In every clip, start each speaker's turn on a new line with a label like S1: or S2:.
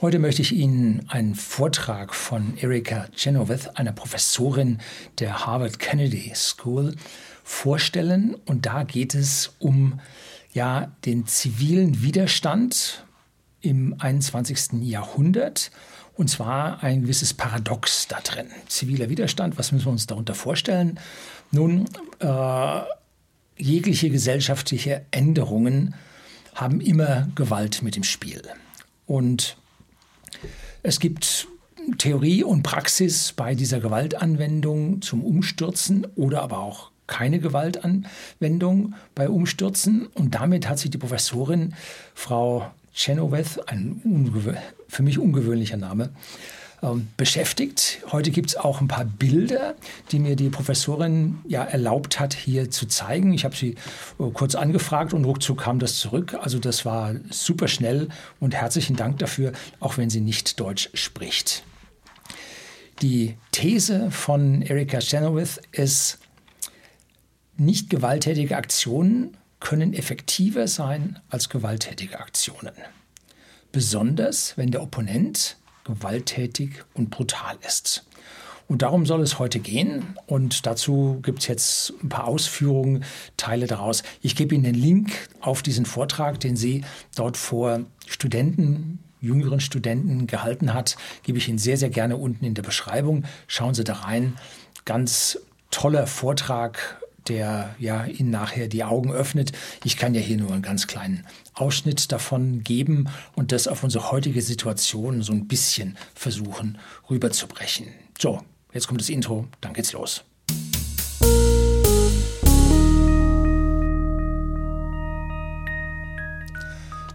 S1: Heute möchte ich Ihnen einen Vortrag von Erika Chenoweth, einer Professorin der Harvard Kennedy School, vorstellen. Und da geht es um ja, den zivilen Widerstand im 21. Jahrhundert. Und zwar ein gewisses Paradox da drin. Ziviler Widerstand, was müssen wir uns darunter vorstellen? Nun, äh, jegliche gesellschaftliche Änderungen haben immer Gewalt mit im Spiel. Und es gibt Theorie und Praxis bei dieser Gewaltanwendung zum Umstürzen oder aber auch keine Gewaltanwendung bei Umstürzen. Und damit hat sich die Professorin Frau Chenoweth, ein für mich ungewöhnlicher Name, ähm, beschäftigt. Heute gibt es auch ein paar Bilder, die mir die Professorin ja erlaubt hat, hier zu zeigen. Ich habe sie äh, kurz angefragt und ruckzuck kam das zurück. Also das war super schnell und herzlichen Dank dafür, auch wenn sie nicht Deutsch spricht. Die These von Erika Chenoweth ist, nicht gewalttätige Aktionen können effektiver sein als gewalttätige Aktionen. Besonders wenn der Opponent gewalttätig und brutal ist. Und darum soll es heute gehen. Und dazu gibt es jetzt ein paar Ausführungen, Teile daraus. Ich gebe Ihnen den Link auf diesen Vortrag, den sie dort vor Studenten, jüngeren Studenten gehalten hat, gebe ich Ihnen sehr, sehr gerne unten in der Beschreibung. Schauen Sie da rein. Ganz toller Vortrag der ja Ihnen nachher die Augen öffnet. Ich kann ja hier nur einen ganz kleinen Ausschnitt davon geben und das auf unsere heutige Situation so ein bisschen versuchen rüberzubrechen. So, jetzt kommt das Intro, dann geht's los.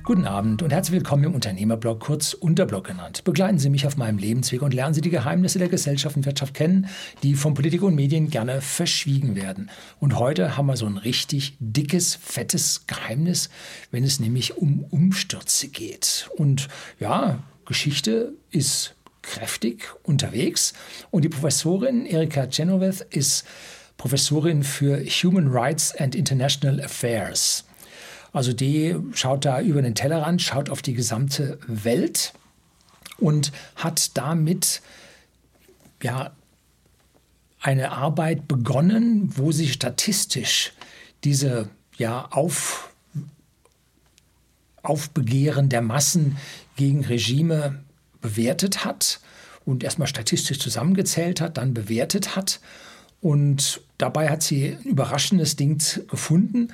S1: Guten Abend und herzlich willkommen im Unternehmerblog, kurz Unterblog genannt. Begleiten Sie mich auf meinem Lebensweg und lernen Sie die Geheimnisse der Gesellschaft und Wirtschaft kennen, die von Politik und Medien gerne verschwiegen werden. Und heute haben wir so ein richtig dickes, fettes Geheimnis, wenn es nämlich um Umstürze geht. Und ja, Geschichte ist kräftig unterwegs und die Professorin Erika Chenoweth ist Professorin für Human Rights and International Affairs. Also die schaut da über den Tellerrand, schaut auf die gesamte Welt und hat damit ja eine Arbeit begonnen, wo sie statistisch diese ja auf Aufbegehren der Massen gegen Regime bewertet hat und erstmal statistisch zusammengezählt hat, dann bewertet hat und dabei hat sie ein überraschendes Ding gefunden,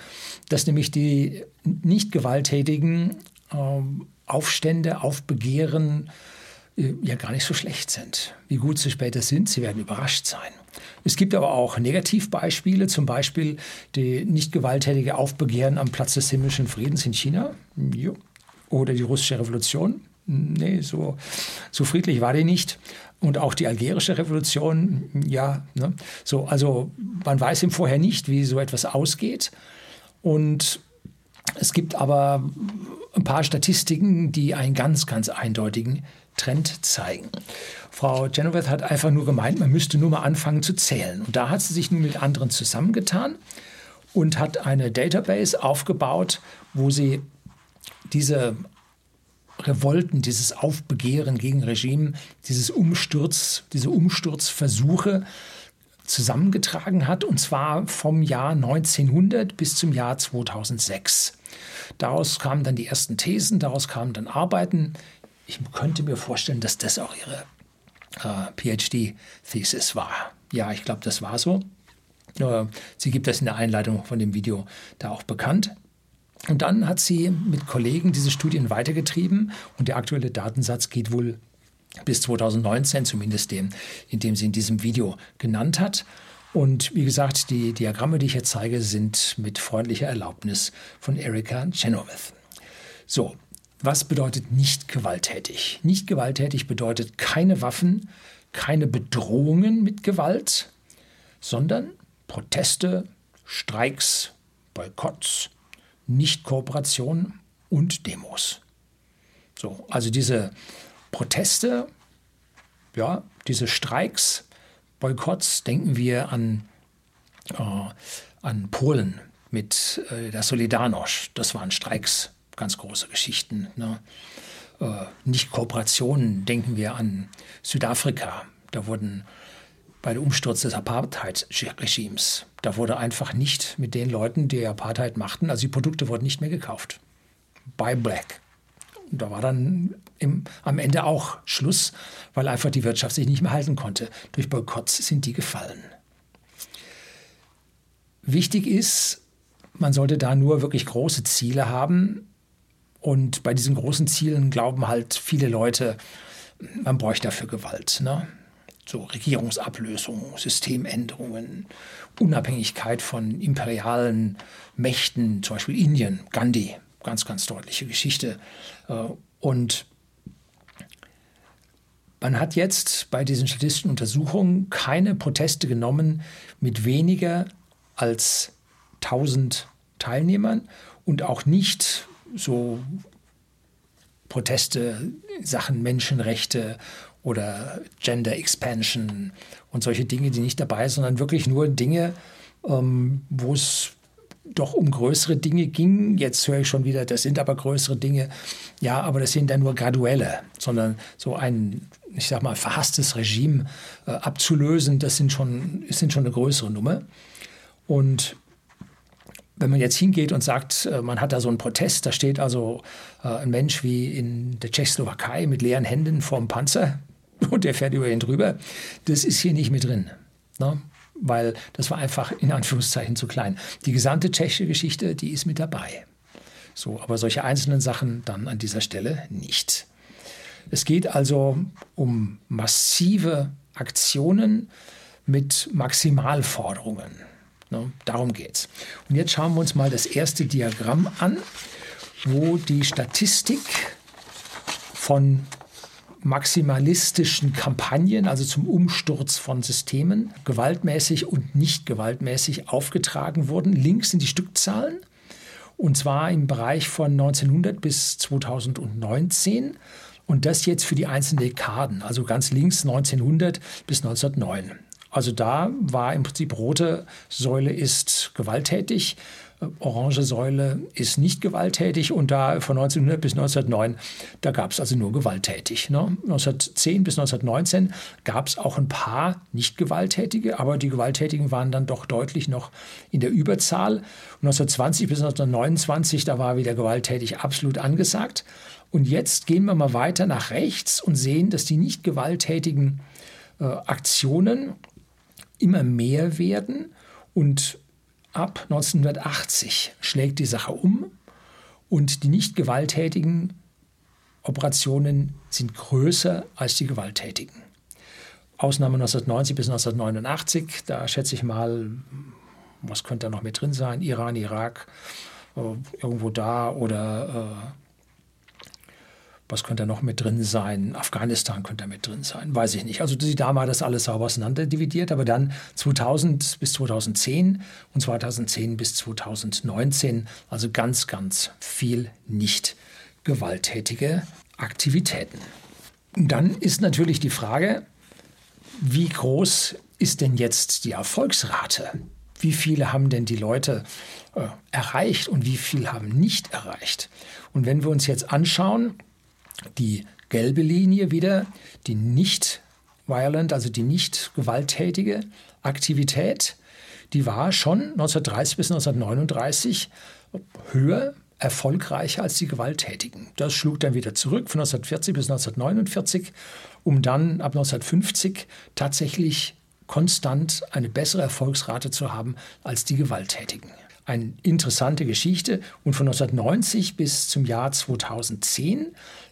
S1: dass nämlich die nicht gewalttätigen äh, Aufstände, Aufbegehren äh, ja gar nicht so schlecht sind. Wie gut sie später sind, sie werden überrascht sein. Es gibt aber auch Negativbeispiele, zum Beispiel die nicht gewalttätige Aufbegehren am Platz des himmlischen Friedens in China jo. oder die russische Revolution. Nee, so, so friedlich war die nicht und auch die algerische Revolution, ja, ne? so, also man weiß im Vorher nicht, wie so etwas ausgeht. Und es gibt aber ein paar Statistiken, die einen ganz, ganz eindeutigen Trend zeigen. Frau Genoveth hat einfach nur gemeint, man müsste nur mal anfangen zu zählen. Und da hat sie sich nun mit anderen zusammengetan und hat eine Database aufgebaut, wo sie diese Revolten, dieses Aufbegehren gegen Regime, dieses Umsturz, diese Umsturzversuche zusammengetragen hat, und zwar vom Jahr 1900 bis zum Jahr 2006. Daraus kamen dann die ersten Thesen, daraus kamen dann Arbeiten. Ich könnte mir vorstellen, dass das auch ihre äh, PhD-Thesis war. Ja, ich glaube, das war so. Äh, sie gibt das in der Einleitung von dem Video da auch bekannt. Und dann hat sie mit Kollegen diese Studien weitergetrieben und der aktuelle Datensatz geht wohl bis 2019, zumindest dem, in dem sie in diesem Video genannt hat. Und wie gesagt, die Diagramme, die ich hier zeige, sind mit freundlicher Erlaubnis von Erika Chenoweth. So, was bedeutet nicht gewalttätig? Nicht gewalttätig bedeutet keine Waffen, keine Bedrohungen mit Gewalt, sondern Proteste, Streiks, Boykotts, Nichtkooperation und Demos. So, also diese Proteste, ja, diese Streiks, Boykotts, denken wir an, äh, an Polen mit äh, der Solidarność. Das waren Streiks, ganz große Geschichten. Ne? äh, Nicht-Kooperationen. Denken wir an Südafrika. Da wurden bei dem Umsturz des Apartheid-Regimes, da wurde einfach nicht mit den Leuten, die Apartheid machten, also die Produkte wurden nicht mehr gekauft. Buy Black. Und da war dann im, am Ende auch Schluss, weil einfach die Wirtschaft sich nicht mehr halten konnte. Durch Boykotts sind die gefallen. Wichtig ist, man sollte da nur wirklich große Ziele haben. Und bei diesen großen Zielen glauben halt viele Leute, man bräuchte dafür Gewalt. Ne? So Regierungsablösung, Systemänderungen, Unabhängigkeit von imperialen Mächten, zum Beispiel Indien, Gandhi, ganz, ganz deutliche Geschichte. Äh, und man hat jetzt bei diesen statistischen Untersuchungen keine Proteste genommen mit weniger als 1000 Teilnehmern und auch nicht so Proteste, Sachen Menschenrechte oder Gender Expansion und solche Dinge, die nicht dabei sind, sondern wirklich nur Dinge, ähm, wo es doch um größere Dinge ging. Jetzt höre ich schon wieder, das sind aber größere Dinge. Ja, aber das sind dann nur graduelle, sondern so ein, ich sag mal, verhasstes Regime äh, abzulösen, das sind schon, sind schon eine größere Nummer. Und wenn man jetzt hingeht und sagt, äh, man hat da so einen Protest, da steht also äh, ein Mensch wie in der Tschechoslowakei mit leeren Händen vorm Panzer und der fährt über ihn drüber, das ist hier nicht mit drin. Ne? Weil das war einfach in Anführungszeichen zu klein. Die gesamte tschechische Geschichte, die ist mit dabei. So, aber solche einzelnen Sachen dann an dieser Stelle nicht. Es geht also um massive Aktionen mit Maximalforderungen. Ne? Darum geht's. Und jetzt schauen wir uns mal das erste Diagramm an, wo die Statistik von maximalistischen Kampagnen, also zum Umsturz von Systemen, gewaltmäßig und nicht gewaltmäßig aufgetragen wurden. Links sind die Stückzahlen und zwar im Bereich von 1900 bis 2019 und das jetzt für die einzelnen Dekaden, also ganz links 1900 bis 1909. Also da war im Prinzip rote Säule ist gewalttätig, orange Säule ist nicht gewalttätig und da von 1900 bis 1909, da gab es also nur gewalttätig. Ne? 1910 bis 1919 gab es auch ein paar nicht gewalttätige, aber die Gewalttätigen waren dann doch deutlich noch in der Überzahl. Und 1920 bis 1929, da war wieder gewalttätig absolut angesagt. Und jetzt gehen wir mal weiter nach rechts und sehen, dass die nicht gewalttätigen äh, Aktionen immer mehr werden und ab 1980 schlägt die Sache um und die nicht gewalttätigen Operationen sind größer als die gewalttätigen. Ausnahme 1990 bis 1989, da schätze ich mal, was könnte da noch mit drin sein? Iran, Irak, äh, irgendwo da oder äh, was könnte da noch mit drin sein? Afghanistan könnte da mit drin sein, weiß ich nicht. Also die Dame hat das alles sauber auseinander dividiert, aber dann 2000 bis 2010 und 2010 bis 2019, also ganz, ganz viel nicht gewalttätige Aktivitäten. Und dann ist natürlich die Frage, wie groß ist denn jetzt die Erfolgsrate? Wie viele haben denn die Leute äh, erreicht und wie viel haben nicht erreicht? Und wenn wir uns jetzt anschauen, die gelbe Linie wieder, die nicht violent, also die nicht gewalttätige Aktivität, die war schon 1930 bis 1939 höher, erfolgreicher als die gewalttätigen. Das schlug dann wieder zurück von 1940 bis 1949, um dann ab 1950 tatsächlich konstant eine bessere Erfolgsrate zu haben als die gewalttätigen. Eine interessante Geschichte und von 1990 bis zum Jahr 2010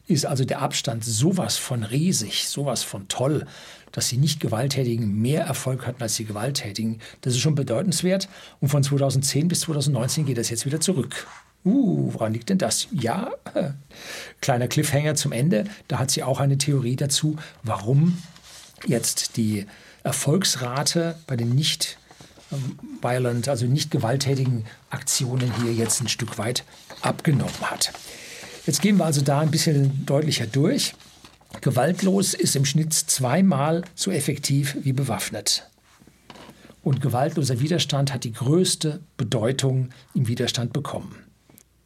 S1: ist also der Abstand sowas von riesig, sowas von toll, dass die nicht Gewalttätigen mehr Erfolg hatten als die Gewalttätigen. Das ist schon bedeutenswert. Und von 2010 bis 2019 geht das jetzt wieder zurück. Uh, woran liegt denn das? Ja, kleiner Cliffhanger zum Ende. Da hat sie auch eine Theorie dazu, warum jetzt die Erfolgsrate bei den nicht ähm, violent, also nicht gewalttätigen Aktionen hier jetzt ein Stück weit abgenommen hat. Jetzt gehen wir also da ein bisschen deutlicher durch. Gewaltlos ist im Schnitt zweimal so effektiv wie bewaffnet. Und gewaltloser Widerstand hat die größte Bedeutung im Widerstand bekommen.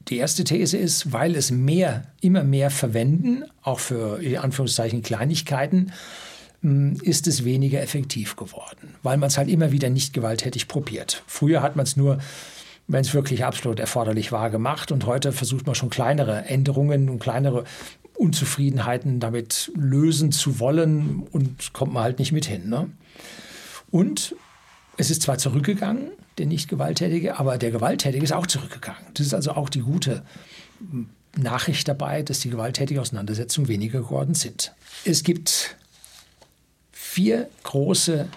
S1: die erste These ist, weil es mehr, immer mehr verwenden, auch für in Anführungszeichen Kleinigkeiten, ist es weniger effektiv geworden, weil man es halt immer wieder nicht gewalttätig probiert. Früher hat man es nur, wenn es wirklich absolut erforderlich war, gemacht und heute versucht man schon kleinere Änderungen und kleinere Unzufriedenheiten damit lösen zu wollen und kommt man halt nicht mit hin. Ne? Und es ist zwar zurückgegangen, der nicht Gewalttätige, aber der Gewalttätige ist auch zurückgegangen. Das ist also auch die gute Nachricht dabei, dass die gewalttätigen Auseinandersetzungen weniger geworden sind. Es gibt vier große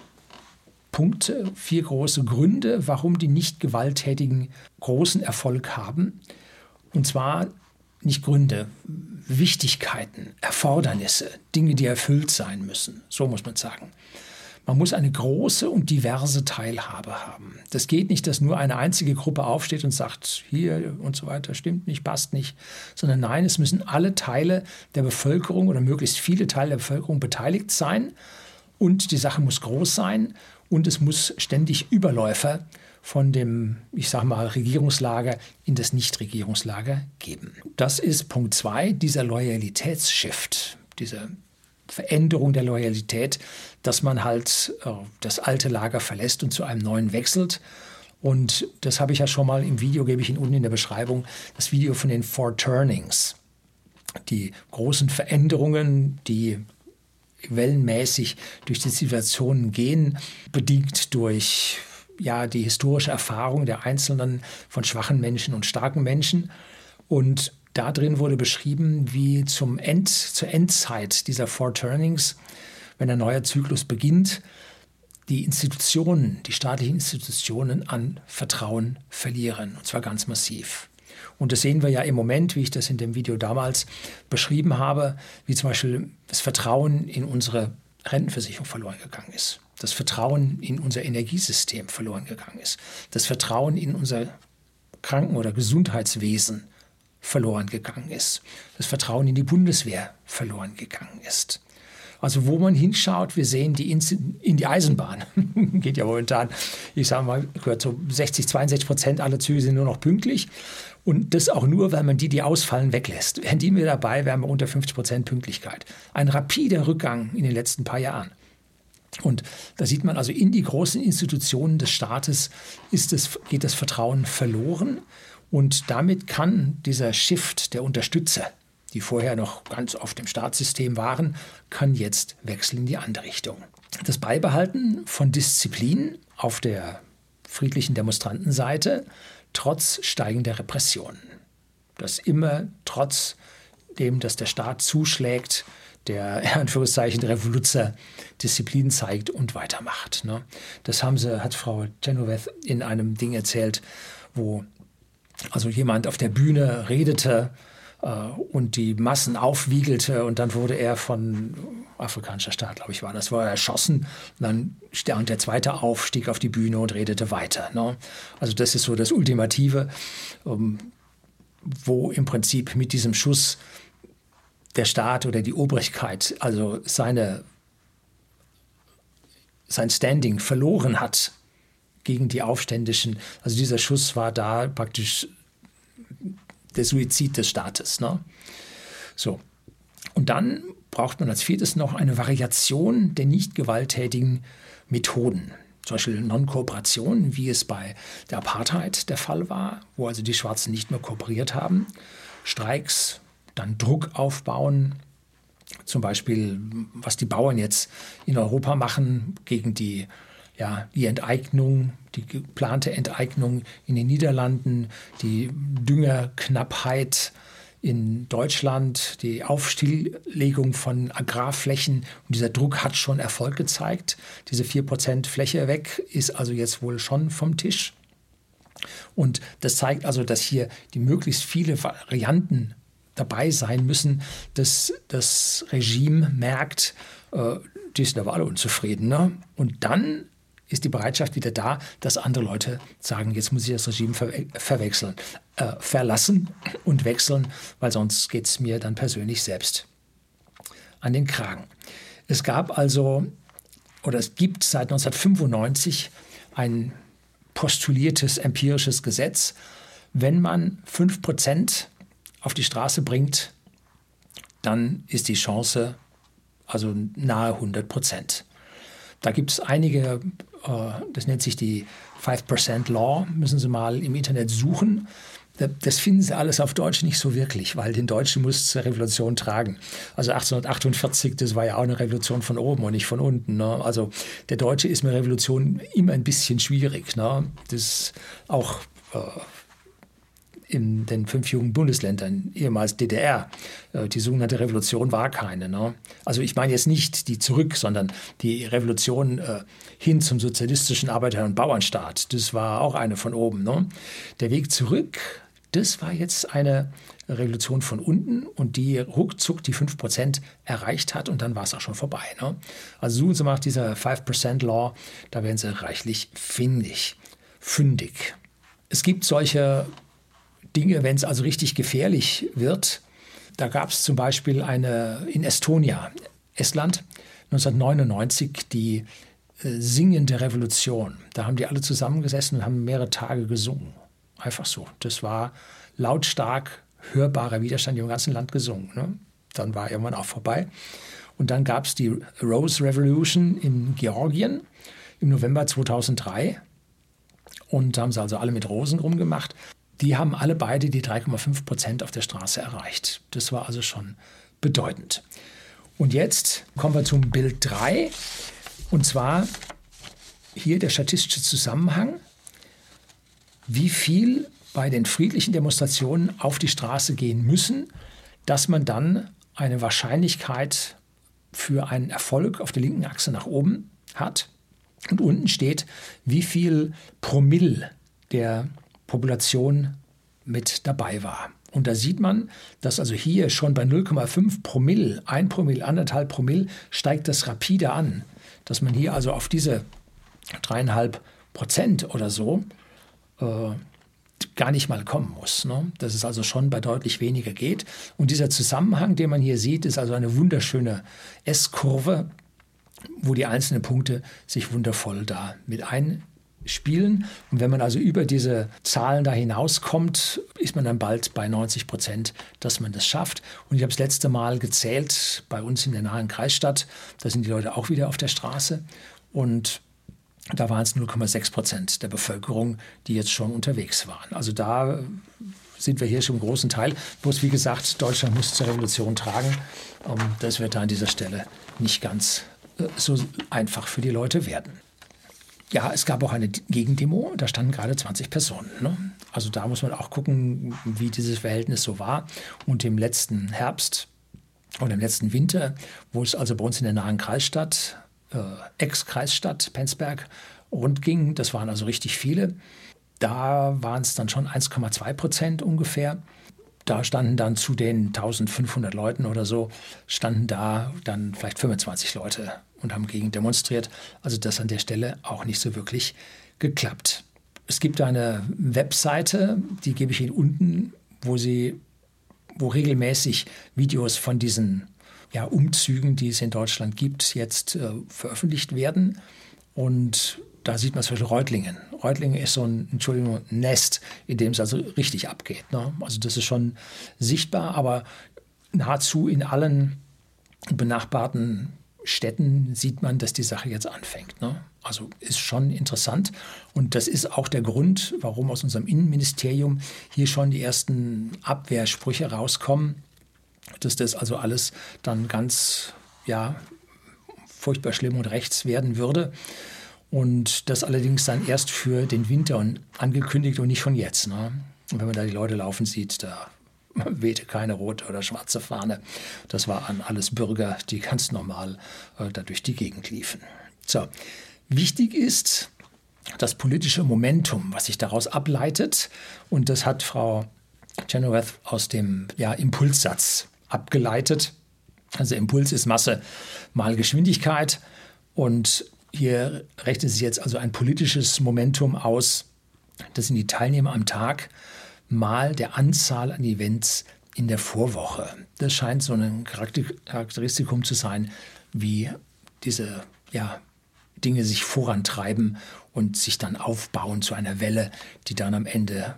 S1: Punkte, vier große Gründe, warum die nicht gewalttätigen großen Erfolg haben. Und zwar nicht Gründe, Wichtigkeiten, Erfordernisse, Dinge, die erfüllt sein müssen. So muss man sagen. Man muss eine große und diverse Teilhabe haben. Das geht nicht, dass nur eine einzige Gruppe aufsteht und sagt, hier und so weiter, stimmt nicht, passt nicht, sondern nein, es müssen alle Teile der Bevölkerung oder möglichst viele Teile der Bevölkerung beteiligt sein und die Sache muss groß sein und es muss ständig Überläufer von dem, ich sage mal, Regierungslager in das Nichtregierungslager geben. Das ist Punkt zwei, dieser Loyalitätsshift, diese Veränderung der Loyalität, dass man halt äh, das alte Lager verlässt und zu einem neuen wechselt. Und das habe ich ja schon mal im Video, gebe ich Ihnen unten in der Beschreibung, das Video von den Four Turnings. Die großen Veränderungen, die wellenmäßig durch die Situationen gehen, bedingt durch ja, die historische Erfahrung der Einzelnen von schwachen Menschen und starken Menschen. Und da drin wurde beschrieben, wie zum End, zur Endzeit dieser Four Turnings, wenn ein neuer Zyklus beginnt, die Institutionen, die staatlichen Institutionen an Vertrauen verlieren, und zwar ganz massiv. Und das sehen wir ja im Moment, wie ich das in dem Video damals beschrieben habe, wie zum Beispiel das Vertrauen in unsere Rentenversicherung verloren gegangen ist, das Vertrauen in unser Energiesystem verloren gegangen ist, das Vertrauen in unser Kranken- oder Gesundheitswesen verloren gegangen ist, das Vertrauen in die Bundeswehr verloren gegangen ist. Also wo man hinschaut, wir sehen die in, die Eisenbahn. Geht ja momentan, ich sage mal, gehört so 60, 62 Prozent aller Züge sind nur noch pünktlich. Und das auch nur, weil man die, die ausfallen, weglässt. Wären die mir dabei, wären wir unter 50 Prozent Pünktlichkeit. Ein rapider Rückgang in den letzten paar Jahren. Und da sieht man also, in die großen Institutionen des Staates ist es, geht das Vertrauen verloren. Und damit kann dieser Shift der Unterstützer, die vorher noch ganz oft im Staatssystem waren, kann jetzt wechseln in die andere Richtung. Das Beibehalten von Disziplin auf der friedlichen Demonstrantenseite trotz steigender Repressionen. Das immer trotz dem, dass der Staat zuschlägt, der in Anführungszeichen Revoluzer Disziplin zeigt und weitermacht. Ne? Das haben sie, hat Frau Genoveth in einem Ding erzählt, wo also jemand auf der Bühne redete und die Massen aufwiegelte und dann wurde er von afrikanischer Staat, glaube ich, war das, war er erschossen. Und dann stand der zweite auf, stieg auf die Bühne und redete weiter. Ne? Also das ist so das Ultimative, um, wo im Prinzip mit diesem Schuss der Staat oder die Obrigkeit also seine, sein Standing verloren hat gegen die Aufständischen. Also dieser Schuss war da praktisch der Suizid des Staates. Ne? So. Und dann braucht man als viertes noch eine Variation der nicht gewalttätigen Methoden. Zum Beispiel Non-Kooperation, wie es bei der Apartheid der Fall war, wo also die Schwarzen nicht mehr kooperiert haben. Streiks, dann Druck aufbauen, zum Beispiel, was die Bauern jetzt in Europa machen gegen die ja, die Enteignung, die geplante Enteignung in den Niederlanden, die Düngerknappheit in Deutschland, die Aufstilllegung von Agrarflächen. Und dieser Druck hat schon Erfolg gezeigt. Diese 4% Fläche weg ist also jetzt wohl schon vom Tisch. Und das zeigt also, dass hier die möglichst viele Varianten dabei sein müssen, dass das Regime merkt, äh, die sind aber alle unzufrieden. Ne? Und dann ist die Bereitschaft wieder da, dass andere Leute sagen, jetzt muss ich das Regime ver verwechseln, äh, verlassen und wechseln, weil sonst geht es mir dann persönlich selbst an den Kragen. Es gab also, oder es gibt seit 1995 ein postuliertes empirisches Gesetz, wenn man 5% auf die Straße bringt, dann ist die Chance also nahe 100 Prozent. Da gibt es einige, das nennt sich die 5% Law, müssen Sie mal im Internet suchen. Das finden Sie alles auf Deutsch nicht so wirklich, weil den Deutschen muss zur Revolution tragen. Also 1848, das war ja auch eine Revolution von oben und nicht von unten. Ne? Also der Deutsche ist mit Revolution immer ein bisschen schwierig. Ne? Das auch äh, in den fünf jungen Bundesländern, ehemals DDR. Äh, die sogenannte Revolution war keine. Ne? Also ich meine jetzt nicht die zurück, sondern die Revolution äh, hin zum sozialistischen Arbeiter- und Bauernstaat. Das war auch eine von oben. Ne? Der Weg zurück, das war jetzt eine Revolution von unten und die ruckzuck die 5% erreicht hat und dann war es auch schon vorbei. Ne? Also suchen Sie mal nach dieser 5% Law, da werden Sie reichlich findig, fündig. Es gibt solche Dinge, wenn es also richtig gefährlich wird. Da gab es zum Beispiel eine in Estonia, Estland, 1999, die äh, singende Revolution. Da haben die alle zusammengesessen und haben mehrere Tage gesungen. Einfach so. Das war lautstark hörbarer Widerstand im ganzen Land gesungen. Ne? Dann war irgendwann auch vorbei. Und dann gab es die Rose Revolution in Georgien im November 2003. Und da haben sie also alle mit Rosen rumgemacht die haben alle beide die 3,5 Prozent auf der Straße erreicht. Das war also schon bedeutend. Und jetzt kommen wir zum Bild 3. Und zwar hier der statistische Zusammenhang, wie viel bei den friedlichen Demonstrationen auf die Straße gehen müssen, dass man dann eine Wahrscheinlichkeit für einen Erfolg auf der linken Achse nach oben hat. Und unten steht, wie viel Promille der Population mit dabei war. Und da sieht man, dass also hier schon bei 0,5 Promille, 1 Promille, 1,5 Promille steigt das rapide an. Dass man hier also auf diese 3,5 Prozent oder so äh, gar nicht mal kommen muss. Ne? Dass es also schon bei deutlich weniger geht. Und dieser Zusammenhang, den man hier sieht, ist also eine wunderschöne S-Kurve, wo die einzelnen Punkte sich wundervoll da mit ein spielen. Und wenn man also über diese Zahlen da hinauskommt, ist man dann bald bei 90 Prozent, dass man das schafft. Und ich habe das letzte Mal gezählt bei uns in der nahen Kreisstadt. Da sind die Leute auch wieder auf der Straße. Und da waren es 0,6 Prozent der Bevölkerung, die jetzt schon unterwegs waren. Also da sind wir hier schon im großen Teil. Bloß wie gesagt, Deutschland muss zur Revolution tragen. Ähm, das wird da an dieser Stelle nicht ganz äh, so einfach für die Leute werden. Ja, es gab auch eine Gegendemo, da standen gerade 20 Personen. Ne? Also da muss man auch gucken, wie dieses Verhältnis so war. Und im letzten Herbst und im letzten Winter, wo es also bei uns in der nahen Kreisstadt, äh, Ex-Kreisstadt Penzberg rund ging, das waren also richtig viele, da waren es dann schon 1,2 Prozent ungefähr. Da standen dann zu den 1500 Leuten oder so, standen da dann vielleicht 25 Leute und haben gegen demonstriert. Also das an der Stelle auch nicht so wirklich geklappt. Es gibt eine Webseite, die gebe ich Ihnen unten, wo Sie, wo regelmäßig Videos von diesen ja, Umzügen, die es in Deutschland gibt, jetzt äh, veröffentlicht werden. Und da sieht man zum Beispiel Reutlingen. Reutlingen ist so ein, Entschuldigung, Nest, in dem es also richtig abgeht. Ne? Also das ist schon sichtbar, aber nahezu in allen benachbarten Städten sieht man, dass die Sache jetzt anfängt. Ne? Also ist schon interessant. Und das ist auch der Grund, warum aus unserem Innenministerium hier schon die ersten Abwehrsprüche rauskommen, dass das also alles dann ganz, ja, furchtbar schlimm und rechts werden würde. Und das allerdings dann erst für den Winter angekündigt und nicht von jetzt. Ne? Und wenn man da die Leute laufen sieht, da wehte keine rote oder schwarze Fahne. Das waren alles Bürger, die ganz normal äh, da durch die Gegend liefen. So, wichtig ist das politische Momentum, was sich daraus ableitet. Und das hat Frau Chenoweth aus dem ja, Impulssatz abgeleitet. Also Impuls ist Masse mal Geschwindigkeit. Und hier rechnet sich jetzt also ein politisches Momentum aus. Das sind die Teilnehmer am Tag mal der Anzahl an Events in der Vorwoche. Das scheint so ein Charakteristikum zu sein, wie diese ja, Dinge sich vorantreiben und sich dann aufbauen zu einer Welle, die dann am Ende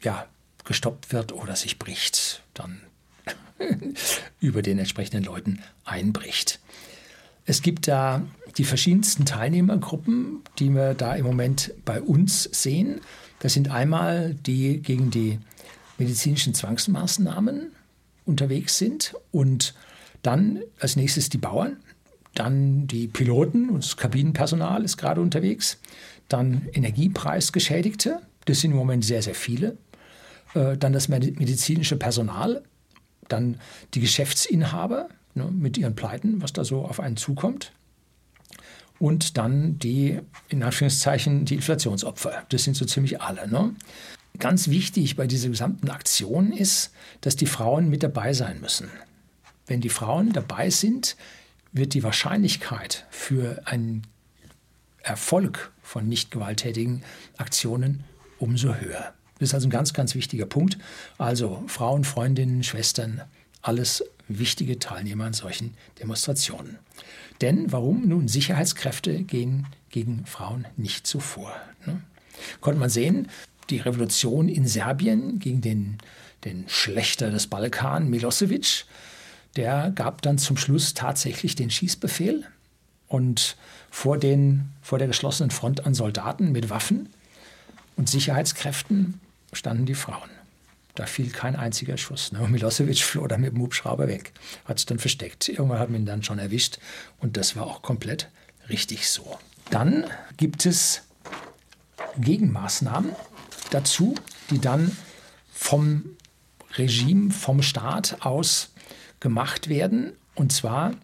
S1: ja, gestoppt wird oder sich bricht, dann über den entsprechenden Leuten einbricht. Es gibt da die verschiedensten Teilnehmergruppen, die wir da im Moment bei uns sehen. Das sind einmal die gegen die medizinischen Zwangsmaßnahmen unterwegs sind und dann als nächstes die Bauern, dann die Piloten und das Kabinenpersonal ist gerade unterwegs, dann Energiepreisgeschädigte, das sind im Moment sehr, sehr viele, äh, dann das medizinische Personal, dann die Geschäftsinhaber ne, mit ihren Pleiten, was da so auf einen zukommt. Und dann die, in Anführungszeichen, die Inflationsopfer. Das sind so ziemlich alle. Ne? Ganz wichtig bei dieser gesamten Aktion ist, dass die Frauen mit dabei sein müssen. Wenn die Frauen dabei sind, wird die Wahrscheinlichkeit für einen Erfolg von nicht gewalttätigen Aktionen umso höher. Das ist also ein ganz, ganz wichtiger Punkt. Also Frauen, Freundinnen, Schwestern, alles wichtige Teilnehmer an solchen Demonstrationen. Denn warum? Nun, Sicherheitskräfte gehen gegen Frauen nicht so vor. Ne? Konnte man sehen, die Revolution in Serbien gegen den, den Schlechter des Balkan, Milosevic, der gab dann zum Schluss tatsächlich den Schießbefehl und vor, den, vor der geschlossenen Front an Soldaten mit Waffen und Sicherheitskräften standen die Frauen. Da fiel kein einziger Schuss. Milosevic floh dann mit dem Hubschrauber weg, hat sich dann versteckt. Irgendwann hat man ihn dann schon erwischt und das war auch komplett richtig so. Dann gibt es Gegenmaßnahmen dazu, die dann vom Regime, vom Staat aus gemacht werden. Und zwar,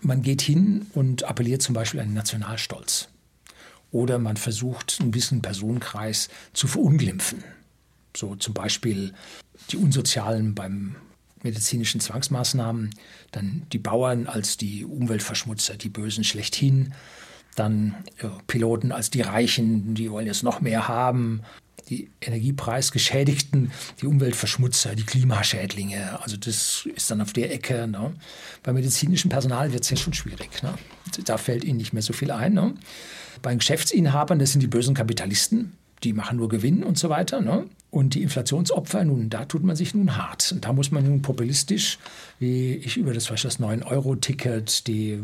S1: man geht hin und appelliert zum Beispiel an den Nationalstolz. Oder man versucht, ein bisschen Personenkreis zu verunglimpfen. So zum Beispiel die Unsozialen beim medizinischen Zwangsmaßnahmen, dann die Bauern als die Umweltverschmutzer, die Bösen schlechthin, dann äh, Piloten als die Reichen, die wollen jetzt noch mehr haben, die Energiepreisgeschädigten, die Umweltverschmutzer, die Klimaschädlinge. Also das ist dann auf der Ecke. Ne? Beim medizinischen Personal wird es ja schon schwierig. Ne? Da fällt ihnen nicht mehr so viel ein. Ne? Bei den Geschäftsinhabern, das sind die bösen Kapitalisten, die machen nur Gewinn und so weiter. Ne? Und die Inflationsopfer, nun, da tut man sich nun hart. Und da muss man nun populistisch, wie ich über das, das 9-Euro-Ticket, die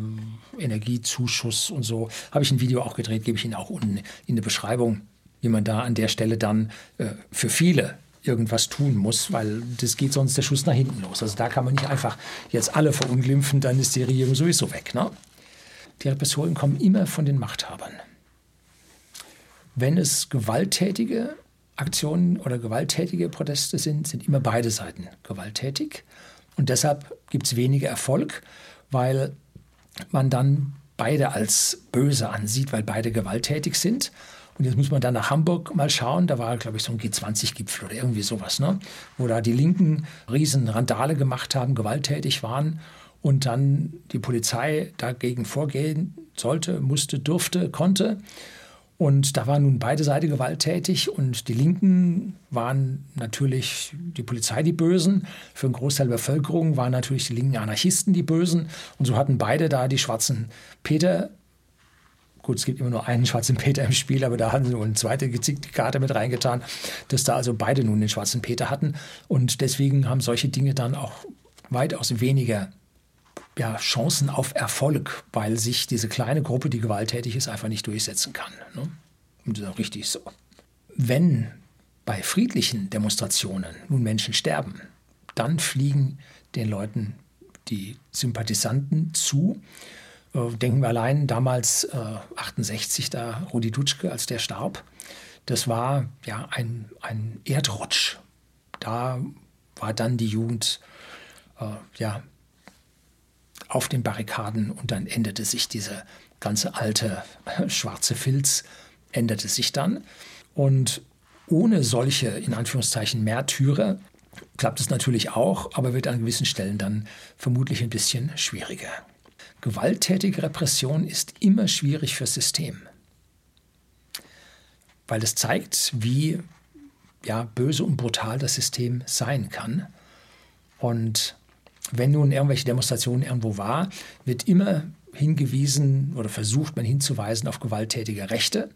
S1: Energiezuschuss und so, habe ich ein Video auch gedreht, gebe ich Ihnen auch unten in der Beschreibung wie man da an der Stelle dann äh, für viele irgendwas tun muss, weil das geht sonst der Schuss nach hinten los. Also da kann man nicht einfach jetzt alle verunglimpfen, dann ist die Regierung sowieso weg. Ne? Die Repressionen kommen immer von den Machthabern. Wenn es gewalttätige Aktionen oder gewalttätige Proteste sind, sind immer beide Seiten gewalttätig. Und deshalb gibt es weniger Erfolg, weil man dann beide als böse ansieht, weil beide gewalttätig sind. Und jetzt muss man dann nach Hamburg mal schauen. Da war, glaube ich, so ein G20-Gipfel oder irgendwie sowas, ne? wo da die Linken riesen Randale gemacht haben, gewalttätig waren und dann die Polizei dagegen vorgehen sollte, musste, durfte, konnte. Und da waren nun beide Seiten gewalttätig und die Linken waren natürlich die Polizei die Bösen. Für einen Großteil der Bevölkerung waren natürlich die linken Anarchisten die Bösen. Und so hatten beide da die schwarzen Peter Gut, es gibt immer nur einen schwarzen Peter im Spiel, aber da haben sie eine zweite gezickte Karte mit reingetan, dass da also beide nun den schwarzen Peter hatten. Und deswegen haben solche Dinge dann auch weitaus weniger ja, Chancen auf Erfolg, weil sich diese kleine Gruppe, die gewalttätig ist, einfach nicht durchsetzen kann. Ne? Und das ist auch richtig so. Wenn bei friedlichen Demonstrationen nun Menschen sterben, dann fliegen den Leuten die Sympathisanten zu äh, denken wir allein damals äh, 68, da Rudi Dutschke, als der starb. Das war ja ein, ein Erdrutsch. Da war dann die Jugend äh, ja, auf den Barrikaden und dann änderte sich diese ganze alte äh, schwarze Filz, änderte sich dann. Und ohne solche, in Anführungszeichen, Märtyrer klappt es natürlich auch, aber wird an gewissen Stellen dann vermutlich ein bisschen schwieriger. Gewalttätige Repression ist immer schwierig fürs System, weil es zeigt, wie ja, böse und brutal das System sein kann. Und wenn nun irgendwelche Demonstrationen irgendwo war, wird immer hingewiesen oder versucht man hinzuweisen auf gewalttätige Rechte,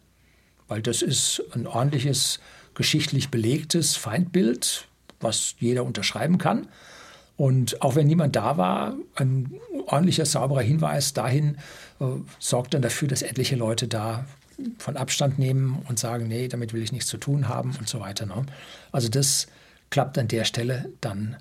S1: weil das ist ein ordentliches geschichtlich belegtes Feindbild, was jeder unterschreiben kann. Und auch wenn niemand da war, ein ordentlicher, sauberer Hinweis dahin äh, sorgt dann dafür, dass etliche Leute da von Abstand nehmen und sagen, nee, damit will ich nichts zu tun haben und so weiter. Ne? Also das klappt an der Stelle dann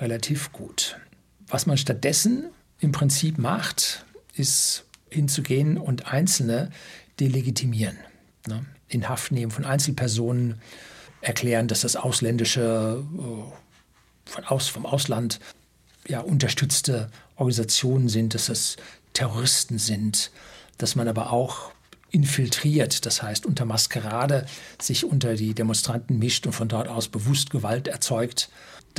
S1: relativ gut. Was man stattdessen im Prinzip macht, ist hinzugehen und Einzelne delegitimieren, ne? in Haft nehmen von Einzelpersonen, erklären, dass das ausländische, äh, von aus, vom Ausland ja, unterstützte Organisationen sind, dass das Terroristen sind, dass man aber auch infiltriert, das heißt unter Maskerade sich unter die Demonstranten mischt und von dort aus bewusst Gewalt erzeugt.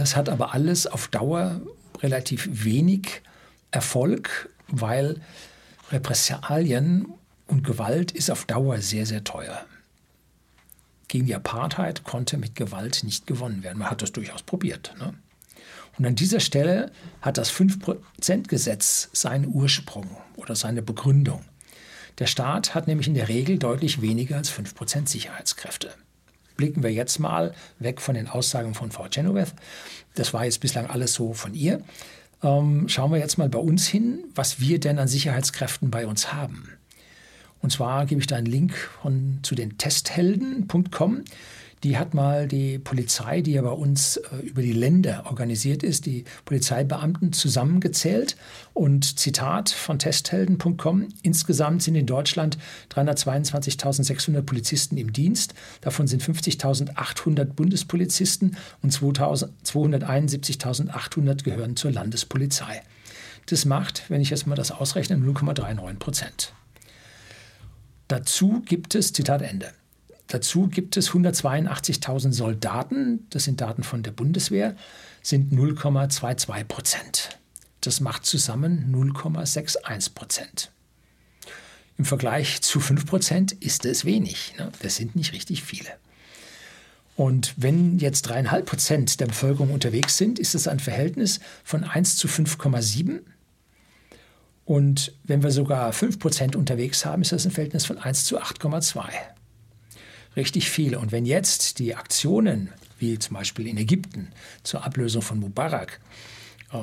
S1: Das hat aber alles auf Dauer relativ wenig Erfolg, weil Repressalien und Gewalt ist auf Dauer sehr, sehr teuer. Gegen die Apartheid konnte mit Gewalt nicht gewonnen werden. Man hat das durchaus probiert. Ne? Und an dieser Stelle hat das 5%-Gesetz seinen Ursprung oder seine Begründung. Der Staat hat nämlich in der Regel deutlich weniger als 5% Sicherheitskräfte. Blicken wir jetzt mal weg von den Aussagen von Frau Chenoweth. Das war jetzt bislang alles so von ihr. Ähm, schauen wir jetzt mal bei uns hin, was wir denn an Sicherheitskräften bei uns haben. Und zwar gebe ich da einen Link von, zu den Testhelden.com. Die hat mal die Polizei, die ja bei uns äh, über die Länder organisiert ist, die Polizeibeamten zusammengezählt. Und Zitat von Testhelden.com: Insgesamt sind in Deutschland 322.600 Polizisten im Dienst. Davon sind 50.800 Bundespolizisten und 271.800 gehören zur Landespolizei. Das macht, wenn ich jetzt mal das ausrechne, 0,39 Prozent. Dazu gibt es, Zitat Ende, Dazu gibt es 182.000 Soldaten, das sind Daten von der Bundeswehr, sind 0,22 Prozent. Das macht zusammen 0,61 Prozent. Im Vergleich zu 5 Prozent ist es wenig. Ne? Das sind nicht richtig viele. Und wenn jetzt 3,5 Prozent der Bevölkerung unterwegs sind, ist es ein Verhältnis von 1 zu 5,7. Und wenn wir sogar 5 Prozent unterwegs haben, ist das ein Verhältnis von 1 zu 8,2 richtig viele. Und wenn jetzt die Aktionen, wie zum Beispiel in Ägypten zur Ablösung von Mubarak, äh,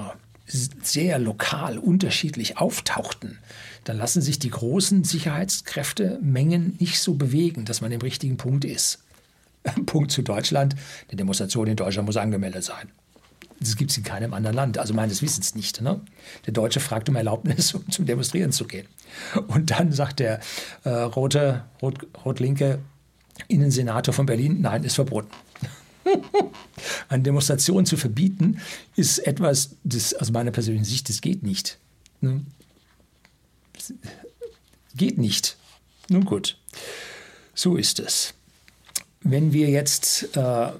S1: sehr lokal unterschiedlich auftauchten, dann lassen sich die großen Sicherheitskräftemengen nicht so bewegen, dass man im richtigen Punkt ist. Punkt zu Deutschland. Eine Demonstration in Deutschland muss angemeldet sein. Das gibt es in keinem anderen Land, also meines Wissens nicht. Ne? Der Deutsche fragt um Erlaubnis, um zum Demonstrieren zu gehen. Und dann sagt der äh, rote, rot, rot-linke Innensenator von Berlin, nein, ist verboten. Eine Demonstration zu verbieten, ist etwas, das aus meiner persönlichen Sicht, das geht nicht. Geht nicht. Nun gut, so ist es. Wenn wir jetzt äh,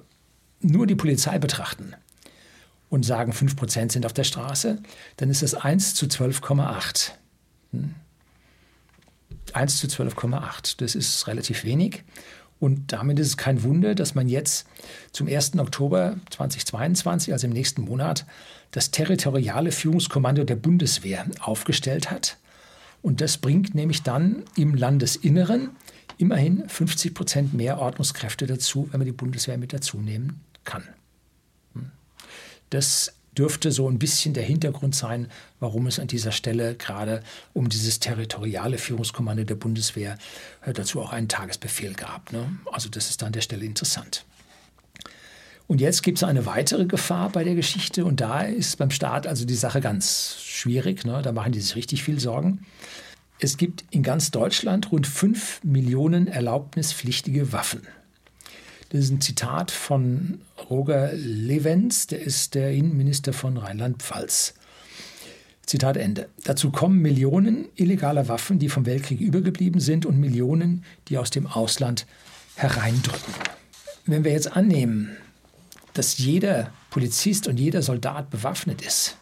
S1: nur die Polizei betrachten und sagen, 5% sind auf der Straße, dann ist das 1 zu 12,8. 1 hm? zu 12,8. Das ist relativ wenig. Und damit ist es kein Wunder, dass man jetzt zum 1. Oktober 2022, also im nächsten Monat, das territoriale Führungskommando der Bundeswehr aufgestellt hat. Und das bringt nämlich dann im Landesinneren immerhin 50 Prozent mehr Ordnungskräfte dazu, wenn man die Bundeswehr mit dazu nehmen kann. Hm. Das dürfte so ein bisschen der Hintergrund sein, warum es an dieser Stelle gerade um dieses territoriale Führungskommando der Bundeswehr äh, dazu auch einen Tagesbefehl gab. Ne? Also das ist an der Stelle interessant. Und jetzt gibt es eine weitere Gefahr bei der Geschichte und da ist beim Staat also die Sache ganz schwierig. Ne? Da machen die sich richtig viel Sorgen. Es gibt in ganz Deutschland rund 5 Millionen erlaubnispflichtige Waffen. Das ist ein Zitat von Roger Levens, der ist der Innenminister von Rheinland-Pfalz. Zitat Ende. Dazu kommen Millionen illegaler Waffen, die vom Weltkrieg übergeblieben sind und Millionen, die aus dem Ausland hereindrücken. Wenn wir jetzt annehmen, dass jeder Polizist und jeder Soldat bewaffnet ist,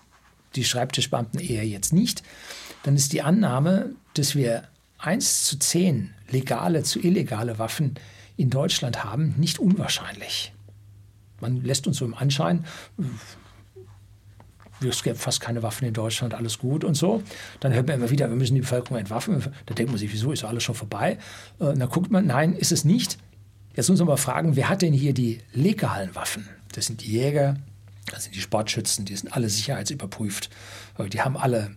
S1: die Schreibtischbeamten eher jetzt nicht, dann ist die Annahme, dass wir 1 zu 10 legale zu illegale Waffen in Deutschland haben, nicht unwahrscheinlich. Man lässt uns so im Anschein, es gäbe fast keine Waffen in Deutschland, alles gut und so. Dann hört man immer wieder, wir müssen die Bevölkerung entwaffnen. Da denkt man sich, wieso ist alles schon vorbei? Und äh, dann guckt man, nein, ist es nicht. Jetzt muss man mal fragen, wer hat denn hier die legalen Waffen? Das sind die Jäger, das sind die Sportschützen, die sind alle sicherheitsüberprüft. Die haben alle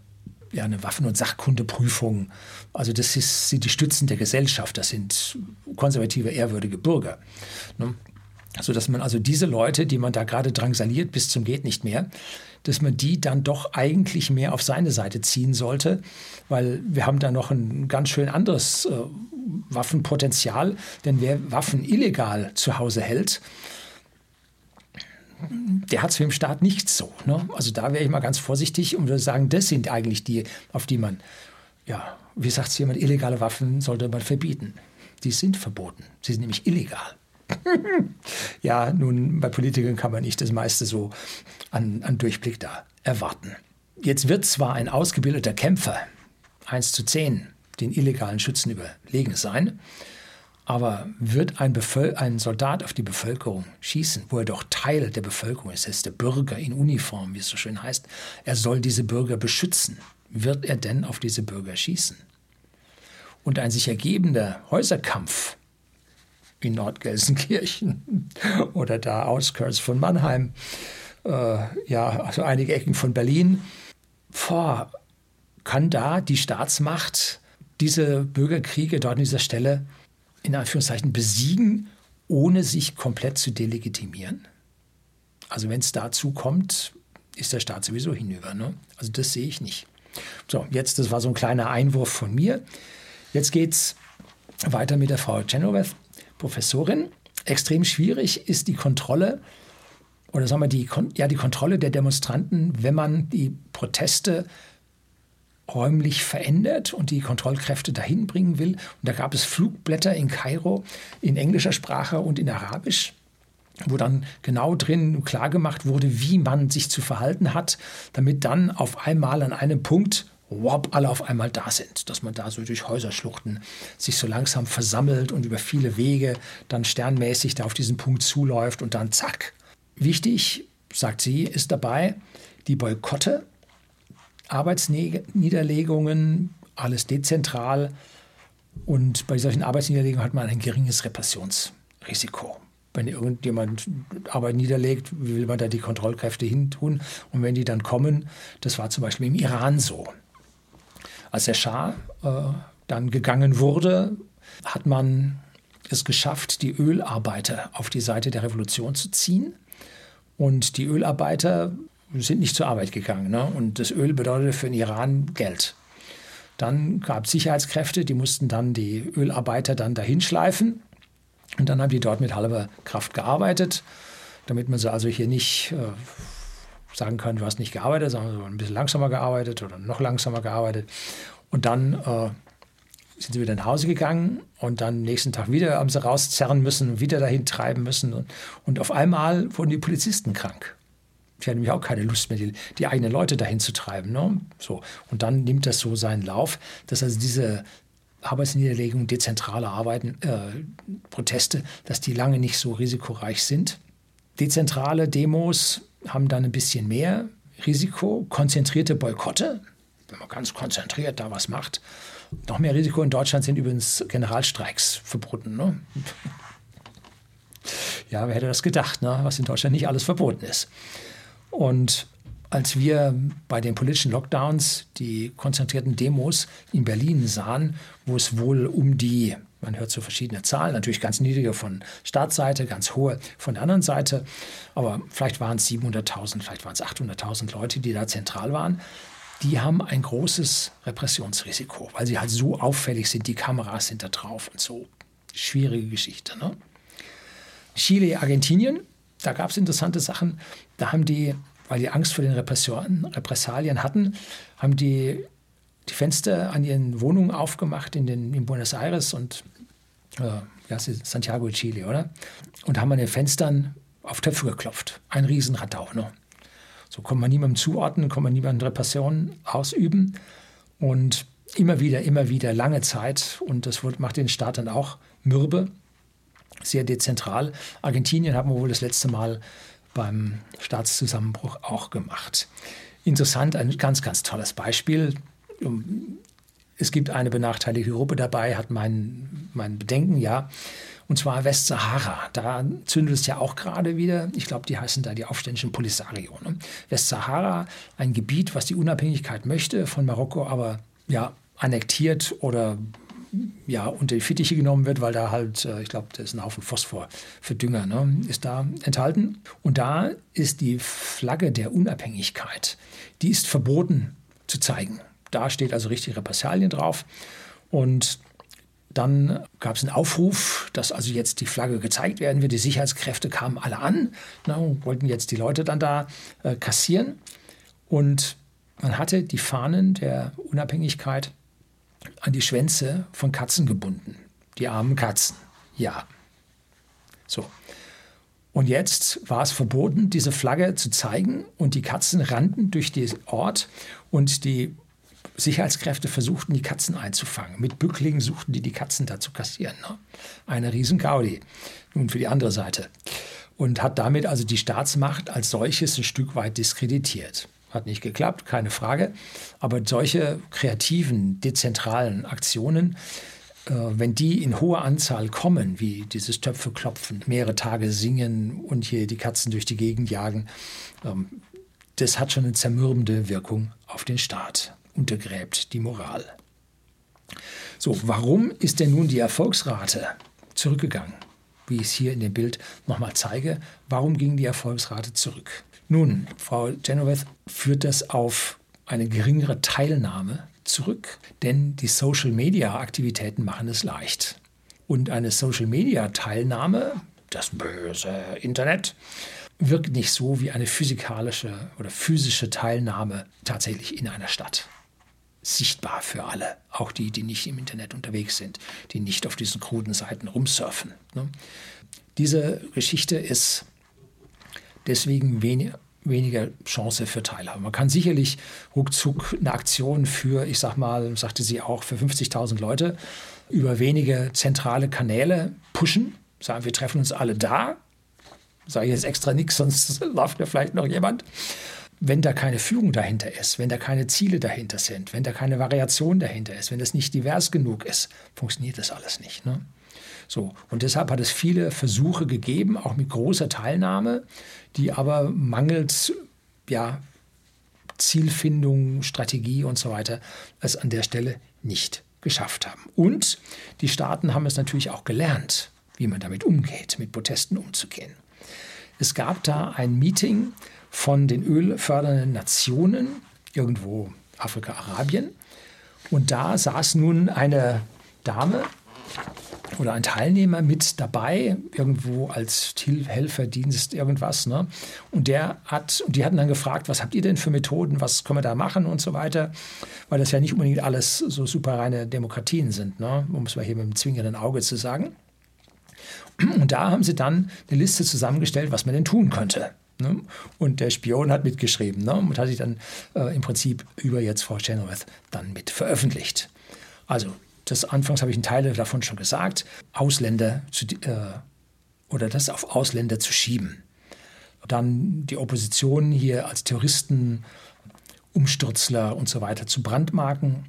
S1: ja, eine Waffen- und Sachkundeprüfung. Also das ist, sind die Stützen der Gesellschaft, das sind konservative, ehrwürdige Bürger. Ne? So dass man also diese Leute, die man da gerade drangsaliert bis zum geht nicht mehr, dass man die dann doch eigentlich mehr auf seine Seite ziehen sollte, weil wir haben da noch ein ganz schön anderes äh, Waffenpotenzial, denn wer Waffen illegal zu Hause hält, der hat es für den Staat nicht so. Ne? Also da wäre ich mal ganz vorsichtig und würde sagen, das sind eigentlich die, auf die man, ja, wie sagt es jemand, illegale Waffen sollte man verbieten. Die sind verboten. Sie sind nämlich illegal. ja, nun, bei Politikern kann man nicht das meiste so an, an Durchblick da erwarten. Jetzt wird zwar ein ausgebildeter Kämpfer 1 zu 10 den illegalen Schützen überlegen sein, aber wird ein, ein Soldat auf die Bevölkerung schießen, wo er doch Teil der Bevölkerung ist, er ist der Bürger in Uniform, wie es so schön heißt, er soll diese Bürger beschützen, wird er denn auf diese Bürger schießen? Und ein sich ergebender Häuserkampf in Nordgelsenkirchen oder da Outskirts von Mannheim, äh, ja, also einige Ecken von Berlin. Boah, kann da die Staatsmacht diese Bürgerkriege dort an dieser Stelle in Anführungszeichen besiegen, ohne sich komplett zu delegitimieren? Also wenn es dazu kommt, ist der Staat sowieso hinüber. Ne? Also das sehe ich nicht. So, jetzt, das war so ein kleiner Einwurf von mir. Jetzt geht es weiter mit der Frau Chenoweth. Professorin. Extrem schwierig ist die Kontrolle oder sagen wir die, ja, die Kontrolle der Demonstranten, wenn man die Proteste räumlich verändert und die Kontrollkräfte dahin bringen will. Und da gab es Flugblätter in Kairo in englischer Sprache und in Arabisch, wo dann genau drin klargemacht wurde, wie man sich zu verhalten hat, damit dann auf einmal an einem Punkt wop, alle auf einmal da sind, dass man da so durch Häuserschluchten sich so langsam versammelt und über viele Wege dann sternmäßig da auf diesen Punkt zuläuft und dann zack. Wichtig, sagt sie, ist dabei die Boykotte, Arbeitsniederlegungen, alles dezentral und bei solchen Arbeitsniederlegungen hat man ein geringes Repressionsrisiko wenn irgendjemand Arbeit niederlegt, will man da die Kontrollkräfte hin tun. Und wenn die dann kommen, das war zum Beispiel im Iran so. Als der Schah äh, dann gegangen wurde, hat man es geschafft, die Ölarbeiter auf die Seite der Revolution zu ziehen. Und die Ölarbeiter sind nicht zur Arbeit gegangen. Ne? Und das Öl bedeutete für den Iran Geld. Dann gab es Sicherheitskräfte, die mussten dann die Ölarbeiter dann dahin schleifen. Und dann haben die dort mit halber Kraft gearbeitet, damit man sie also hier nicht äh, sagen können, du hast nicht gearbeitet, sondern ein bisschen langsamer gearbeitet oder noch langsamer gearbeitet. Und dann äh, sind sie wieder nach Hause gegangen und dann nächsten Tag wieder haben sie rauszerren müssen, wieder dahin treiben müssen. Und, und auf einmal wurden die Polizisten krank. Die hatten nämlich auch keine Lust mehr, die, die eigenen Leute dahin zu treiben. Ne? So. Und dann nimmt das so seinen Lauf, dass also diese Arbeitsniederlegungen, dezentrale Arbeiten, äh, Proteste, dass die lange nicht so risikoreich sind. Dezentrale Demos haben dann ein bisschen mehr Risiko, konzentrierte Boykotte, wenn man ganz konzentriert da was macht. Noch mehr Risiko in Deutschland sind übrigens Generalstreiks verboten. Ne? Ja, wer hätte das gedacht, ne? was in Deutschland nicht alles verboten ist. Und als wir bei den politischen Lockdowns die konzentrierten Demos in Berlin sahen, wo es wohl um die man hört so verschiedene Zahlen, natürlich ganz niedrige von Staatsseite, ganz hohe von der anderen Seite. Aber vielleicht waren es 700.000, vielleicht waren es 800.000 Leute, die da zentral waren. Die haben ein großes Repressionsrisiko, weil sie halt so auffällig sind. Die Kameras sind da drauf und so. Schwierige Geschichte. Ne? Chile, Argentinien, da gab es interessante Sachen. Da haben die, weil die Angst vor den Repressalien hatten, haben die die Fenster an ihren Wohnungen aufgemacht in, den, in Buenos Aires und äh, ja, Santiago de Chile, oder? Und haben an den Fenstern auf Töpfe geklopft. Ein Riesenradau. Ne? So kann man niemandem zuordnen, kann man niemandem Repression ausüben. Und immer wieder, immer wieder, lange Zeit. Und das macht den Staat dann auch mürbe, sehr dezentral. Argentinien haben wir wohl das letzte Mal beim Staatszusammenbruch auch gemacht. Interessant, ein ganz, ganz tolles Beispiel es gibt eine benachteiligte Gruppe dabei, hat mein, mein Bedenken, ja. Und zwar Westsahara. Da zündet es ja auch gerade wieder. Ich glaube, die heißen da die aufständischen Polisario. Ne? Westsahara, ein Gebiet, was die Unabhängigkeit möchte, von Marokko aber ja annektiert oder ja, unter die Fittiche genommen wird, weil da halt, äh, ich glaube, da ist ein Haufen Phosphor für Dünger, ne, ist da enthalten. Und da ist die Flagge der Unabhängigkeit, die ist verboten zu zeigen. Da steht also richtig Repressalien drauf. Und dann gab es einen Aufruf, dass also jetzt die Flagge gezeigt werden wird. Die Sicherheitskräfte kamen alle an, ne, wollten jetzt die Leute dann da äh, kassieren. Und man hatte die Fahnen der Unabhängigkeit an die Schwänze von Katzen gebunden. Die armen Katzen. Ja. So. Und jetzt war es verboten, diese Flagge zu zeigen. Und die Katzen rannten durch den Ort und die Sicherheitskräfte versuchten, die Katzen einzufangen. Mit Bücklingen suchten die, die Katzen da zu kassieren. Ne? Eine riesen Gaudi. Nun für die andere Seite. Und hat damit also die Staatsmacht als solches ein Stück weit diskreditiert. Hat nicht geklappt, keine Frage. Aber solche kreativen, dezentralen Aktionen, äh, wenn die in hoher Anzahl kommen, wie dieses Töpfe klopfen, mehrere Tage singen und hier die Katzen durch die Gegend jagen, ähm, das hat schon eine zermürbende Wirkung auf den Staat, untergräbt die Moral. So, warum ist denn nun die Erfolgsrate zurückgegangen? Wie ich es hier in dem Bild nochmal zeige, warum ging die Erfolgsrate zurück? Nun, Frau Genoveth führt das auf eine geringere Teilnahme zurück, denn die Social-Media-Aktivitäten machen es leicht. Und eine Social-Media-Teilnahme, das böse Internet, wirkt nicht so wie eine physikalische oder physische Teilnahme tatsächlich in einer Stadt. Sichtbar für alle, auch die, die nicht im Internet unterwegs sind, die nicht auf diesen kruden Seiten rumsurfen. Ne? Diese Geschichte ist deswegen wenig, weniger Chance für Teilhabe. Man kann sicherlich ruckzuck eine Aktion für, ich sag mal, sagte sie auch, für 50.000 Leute über wenige zentrale Kanäle pushen. Sagen, wir treffen uns alle da. Sage ich jetzt extra nichts, sonst läuft mir vielleicht noch jemand. Wenn da keine Führung dahinter ist, wenn da keine Ziele dahinter sind, wenn da keine Variation dahinter ist, wenn das nicht divers genug ist, funktioniert das alles nicht. Ne? So, und deshalb hat es viele Versuche gegeben, auch mit großer Teilnahme, die aber mangels ja, Zielfindung, Strategie und so weiter es an der Stelle nicht geschafft haben. Und die Staaten haben es natürlich auch gelernt, wie man damit umgeht, mit Protesten umzugehen. Es gab da ein Meeting von den ölfördernden Nationen, irgendwo Afrika, Arabien. Und da saß nun eine Dame, oder ein Teilnehmer mit dabei, irgendwo als Helferdienst, irgendwas. Ne? Und der hat, die hatten dann gefragt, was habt ihr denn für Methoden, was können wir da machen und so weiter, weil das ja nicht unbedingt alles so super reine Demokratien sind, ne? um es mal hier mit dem zwingenden Auge zu sagen. Und da haben sie dann eine Liste zusammengestellt, was man denn tun könnte. Ne? Und der Spion hat mitgeschrieben ne? und hat sich dann äh, im Prinzip über jetzt Frau Chenoweth dann mit veröffentlicht. Also das anfangs habe ich einen Teil davon schon gesagt, Ausländer zu, äh, oder das auf Ausländer zu schieben. Dann die Opposition hier als Terroristen, Umstürzler und so weiter zu brandmarken.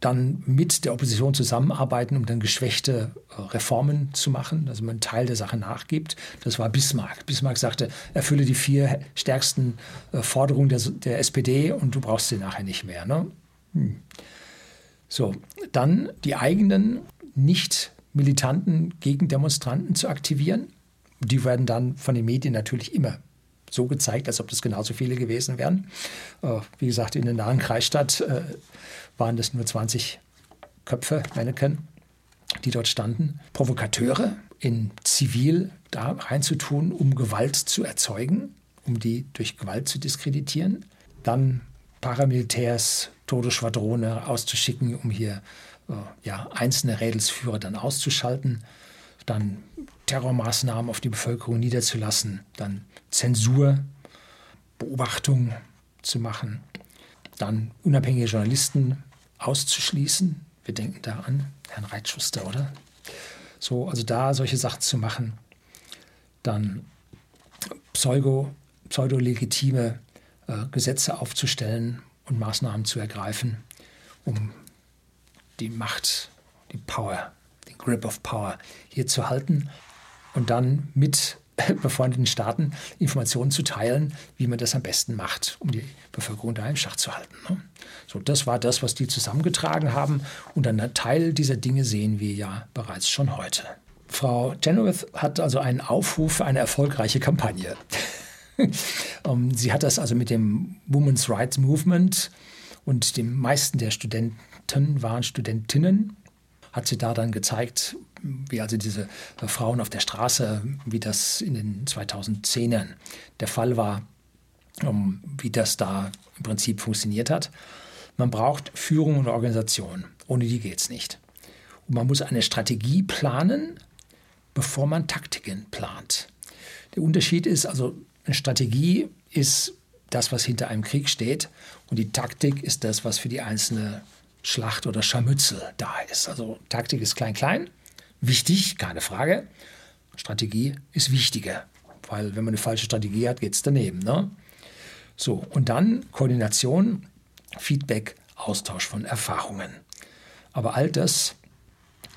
S1: Dann mit der Opposition zusammenarbeiten, um dann geschwächte äh, Reformen zu machen, dass man einen Teil der Sache nachgibt. Das war Bismarck. Bismarck sagte, erfülle die vier stärksten äh, Forderungen der, der SPD und du brauchst sie nachher nicht mehr. Ne? Hm. So, dann die eigenen nicht militanten Gegendemonstranten zu aktivieren. Die werden dann von den Medien natürlich immer so gezeigt, als ob das genauso viele gewesen wären. Äh, wie gesagt, in der nahen Kreisstadt äh, waren das nur 20 Köpfe, Mannequin, die dort standen. Provokateure in Zivil da reinzutun, um Gewalt zu erzeugen, um die durch Gewalt zu diskreditieren. Dann Paramilitärs, Todesschwadrone auszuschicken, um hier äh, ja, einzelne Rädelsführer dann auszuschalten, dann Terrormaßnahmen auf die Bevölkerung niederzulassen, dann Zensur, Beobachtung zu machen, dann unabhängige Journalisten auszuschließen. Wir denken da an Herrn Reitschuster, oder? So, also da solche Sachen zu machen, dann pseudo, pseudo-legitime äh, Gesetze aufzustellen und Maßnahmen zu ergreifen, um die Macht, die Power, den Grip of Power hier zu halten und dann mit befreundeten Staaten Informationen zu teilen, wie man das am besten macht, um die Bevölkerung da im Schach zu halten. Ne? So, das war das, was die zusammengetragen haben. Und einen Teil dieser Dinge sehen wir ja bereits schon heute. Frau Chenoweth hat also einen Aufruf für eine erfolgreiche Kampagne. Ähm, sie hat das also mit dem Women's Rights Movement und den meisten der Studenten waren Studentinnen hat sie da dann gezeigt, wie also diese Frauen auf der Straße, wie das in den 2010ern der Fall war, wie das da im Prinzip funktioniert hat. Man braucht Führung und Organisation. Ohne die geht es nicht. Und man muss eine Strategie planen, bevor man Taktiken plant. Der Unterschied ist also, eine Strategie ist das, was hinter einem Krieg steht und die Taktik ist das, was für die einzelne Schlacht oder Scharmützel da ist. Also Taktik ist klein-klein, wichtig, keine Frage. Strategie ist wichtiger, weil wenn man eine falsche Strategie hat, geht es daneben. Ne? So, und dann Koordination, Feedback, Austausch von Erfahrungen. Aber all das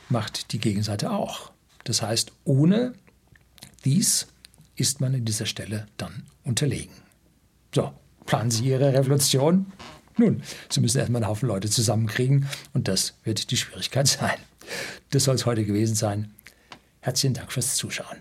S1: macht die Gegenseite auch. Das heißt, ohne dies ist man an dieser Stelle dann unterlegen. So, planen Sie Ihre Revolution? Nun, Sie müssen erstmal einen Haufen Leute zusammenkriegen und das wird die Schwierigkeit sein. Das soll es heute gewesen sein. Herzlichen Dank fürs Zuschauen.